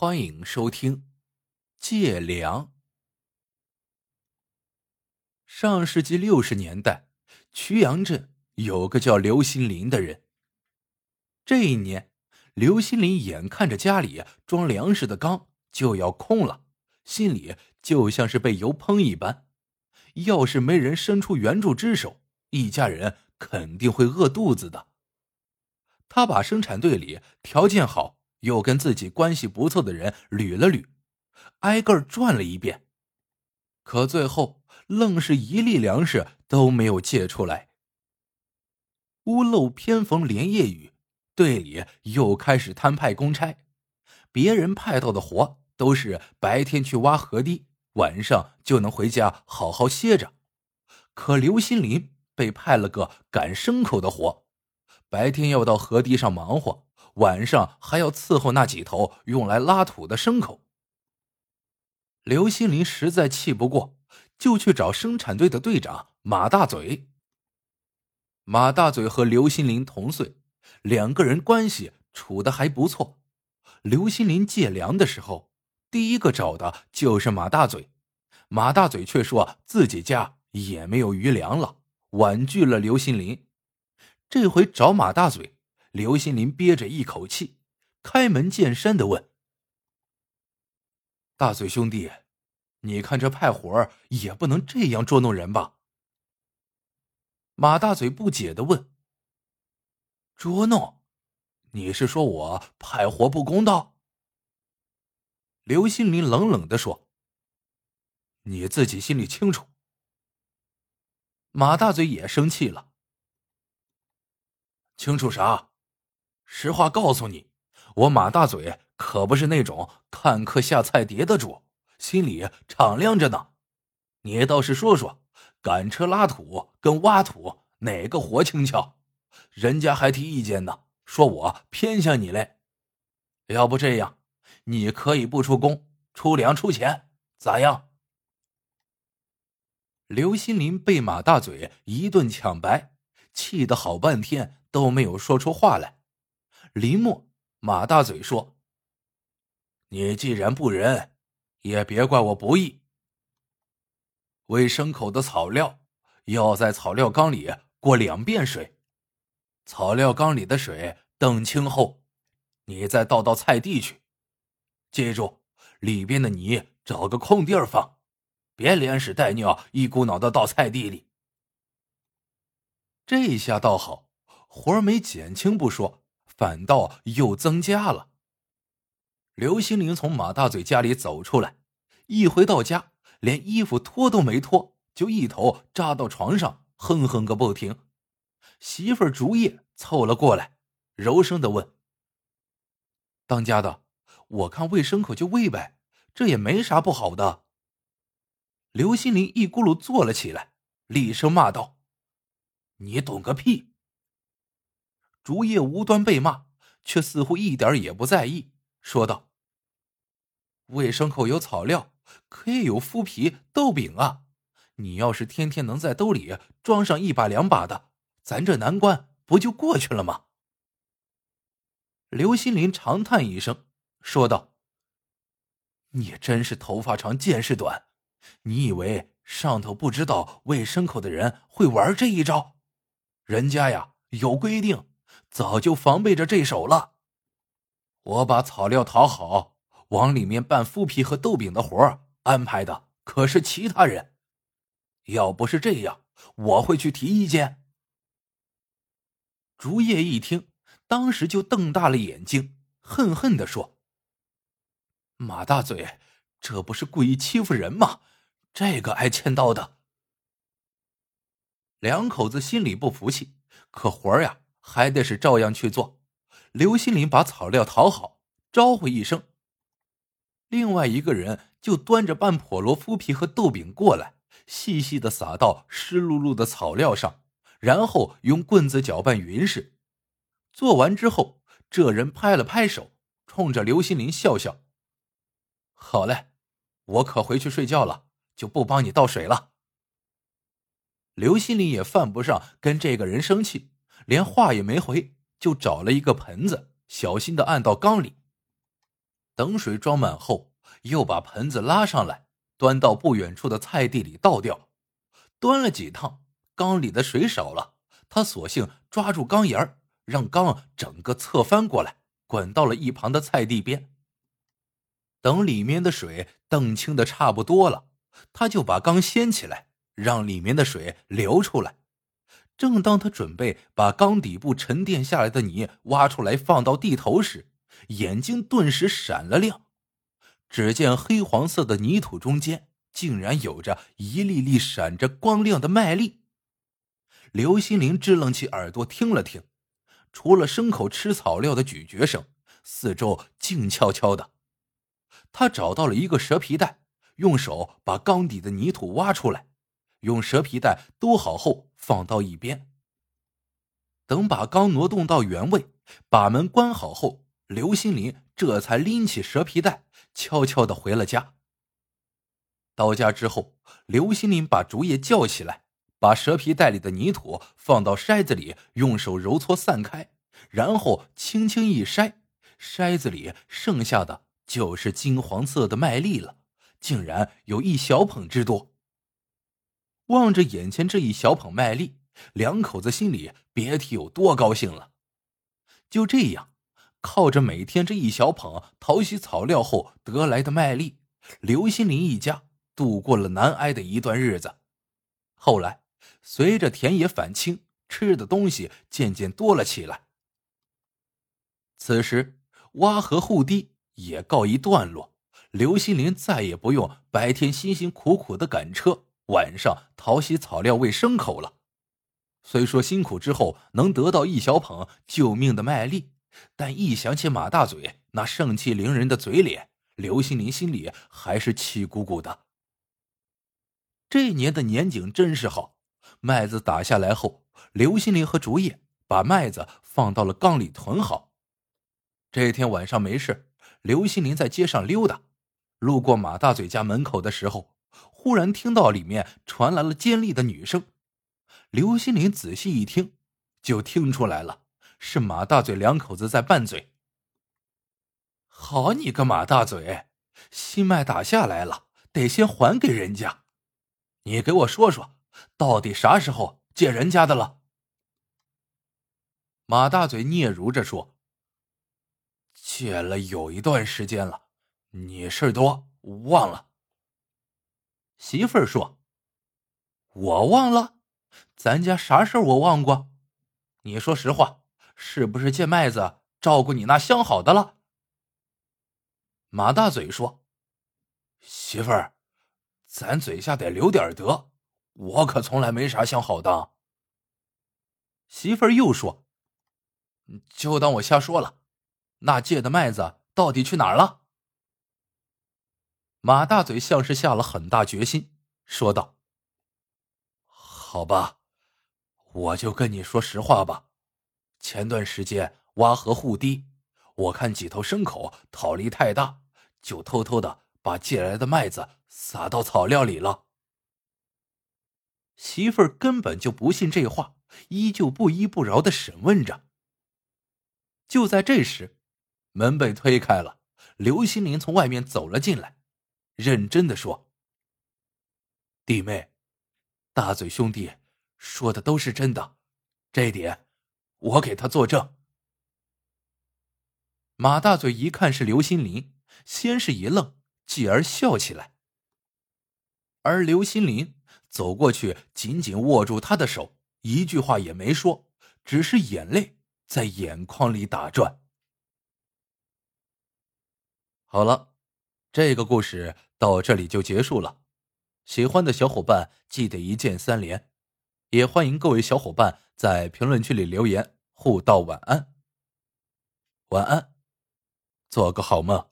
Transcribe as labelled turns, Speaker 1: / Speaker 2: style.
Speaker 1: 欢迎收听《借粮》。上世纪六十年代，曲阳镇有个叫刘新林的人。这一年，刘新林眼看着家里装粮食的缸就要空了，心里就像是被油烹一般。要是没人伸出援助之手，一家人肯定会饿肚子的。他把生产队里条件好。又跟自己关系不错的人捋了捋，挨个转了一遍，可最后愣是一粒粮食都没有借出来。屋漏偏逢连夜雨，队里又开始摊派公差，别人派到的活都是白天去挖河堤，晚上就能回家好好歇着。可刘新林被派了个赶牲口的活，白天要到河堤上忙活。晚上还要伺候那几头用来拉土的牲口。刘新林实在气不过，就去找生产队的队长马大嘴。马大嘴和刘新林同岁，两个人关系处的还不错。刘新林借粮的时候，第一个找的就是马大嘴，马大嘴却说自己家也没有余粮了，婉拒了刘新林。这回找马大嘴。刘新林憋着一口气，开门见山的问：“大嘴兄弟，你看这派活也不能这样捉弄人吧？”马大嘴不解的问：“捉弄？你是说我派活不公道？”刘新林冷冷的说：“你自己心里清楚。”马大嘴也生气了：“清楚啥？”实话告诉你，我马大嘴可不是那种看客下菜碟的主，心里敞亮着呢。你倒是说说，赶车拉土跟挖土哪个活轻巧？人家还提意见呢，说我偏向你嘞。要不这样，你可以不出工，出粮出钱，咋样？刘新林被马大嘴一顿抢白，气得好半天都没有说出话来。林默，马大嘴说：“你既然不仁，也别怪我不义。喂牲口的草料要在草料缸里过两遍水，草料缸里的水等清后，你再倒到菜地去。记住，里边的泥找个空地儿放，别连屎带尿一股脑的倒菜地里。这下倒好，活儿没减轻不说。”反倒又增加了。刘新林从马大嘴家里走出来，一回到家，连衣服脱都没脱，就一头扎到床上，哼哼个不停。媳妇儿竹叶凑了过来，柔声的问：“当家的，我看喂牲口就喂呗，这也没啥不好的。”刘新林一咕噜坐了起来，厉声骂道：“你懂个屁！”竹叶无端被骂，却似乎一点也不在意，说道：“喂牲口有草料，可以有麸皮、豆饼啊！你要是天天能在兜里装上一把两把的，咱这难关不就过去了吗？”刘新林长叹一声，说道：“你真是头发长见识短！你以为上头不知道喂牲口的人会玩这一招？人家呀有规定。”早就防备着这手了。我把草料淘好，往里面拌麸皮和豆饼的活儿安排的可是其他人。要不是这样，我会去提意见。竹叶一听，当时就瞪大了眼睛，恨恨的说：“马大嘴，这不是故意欺负人吗？这个挨千刀的。”两口子心里不服气，可活儿呀。还得是照样去做。刘新林把草料淘好，招呼一声，另外一个人就端着半破箩麸皮和豆饼过来，细细的撒到湿漉漉的草料上，然后用棍子搅拌匀实。做完之后，这人拍了拍手，冲着刘新林笑笑：“好嘞，我可回去睡觉了，就不帮你倒水了。”刘新林也犯不上跟这个人生气。连话也没回，就找了一个盆子，小心的按到缸里。等水装满后，又把盆子拉上来，端到不远处的菜地里倒掉。端了几趟，缸里的水少了，他索性抓住缸沿儿，让缸整个侧翻过来，滚到了一旁的菜地边。等里面的水澄清的差不多了，他就把缸掀起来，让里面的水流出来。正当他准备把缸底部沉淀下来的泥挖出来放到地头时，眼睛顿时闪了亮。只见黑黄色的泥土中间，竟然有着一粒粒闪着光亮的麦粒。刘心凌支棱起耳朵听了听，除了牲口吃草料的咀嚼声，四周静悄悄的。他找到了一个蛇皮袋，用手把缸底的泥土挖出来，用蛇皮袋兜好后放到一边。等把缸挪动到原位，把门关好后，刘心林这才拎起蛇皮袋，悄悄的回了家。到家之后，刘心林把竹叶叫起来，把蛇皮袋里的泥土放到筛子里，用手揉搓散开，然后轻轻一筛，筛子里剩下的。就是金黄色的麦粒了，竟然有一小捧之多。望着眼前这一小捧麦粒，两口子心里别提有多高兴了。就这样，靠着每天这一小捧淘洗草料后得来的麦粒，刘心林一家度过了难挨的一段日子。后来，随着田野返青，吃的东西渐渐多了起来。此时，挖河护堤。也告一段落，刘心林再也不用白天辛辛苦苦的赶车，晚上淘洗草料喂牲口了。虽说辛苦之后能得到一小捧救命的麦粒，但一想起马大嘴那盛气凌人的嘴脸，刘心林心里还是气鼓鼓的。这年的年景真是好，麦子打下来后，刘心林和竹叶把麦子放到了缸里囤好。这天晚上没事。刘心林在街上溜达，路过马大嘴家门口的时候，忽然听到里面传来了尖利的女声。刘心林仔细一听，就听出来了，是马大嘴两口子在拌嘴。好你个马大嘴，心脉打下来了，得先还给人家。你给我说说，到底啥时候借人家的了？马大嘴嗫嚅着说。借了有一段时间了，你事多忘了。媳妇儿说：“我忘了，咱家啥事儿我忘过？你说实话，是不是借麦子照顾你那相好的了？”马大嘴说：“媳妇儿，咱嘴下得留点德，我可从来没啥相好的。”媳妇儿又说：“就当我瞎说了。”那借的麦子到底去哪儿了？马大嘴像是下了很大决心，说道：“好吧，我就跟你说实话吧。前段时间挖河护堤，我看几头牲口逃离太大，就偷偷的把借来的麦子撒到草料里了。”媳妇儿根本就不信这话，依旧不依不饶的审问着。就在这时。门被推开了，刘心凌从外面走了进来，认真的说：“弟妹，大嘴兄弟说的都是真的，这点我给他作证。”马大嘴一看是刘心林，先是一愣，继而笑起来。而刘心林走过去，紧紧握住他的手，一句话也没说，只是眼泪在眼眶里打转。好了，这个故事到这里就结束了。喜欢的小伙伴记得一键三连，也欢迎各位小伙伴在评论区里留言互道晚安。晚安，做个好梦。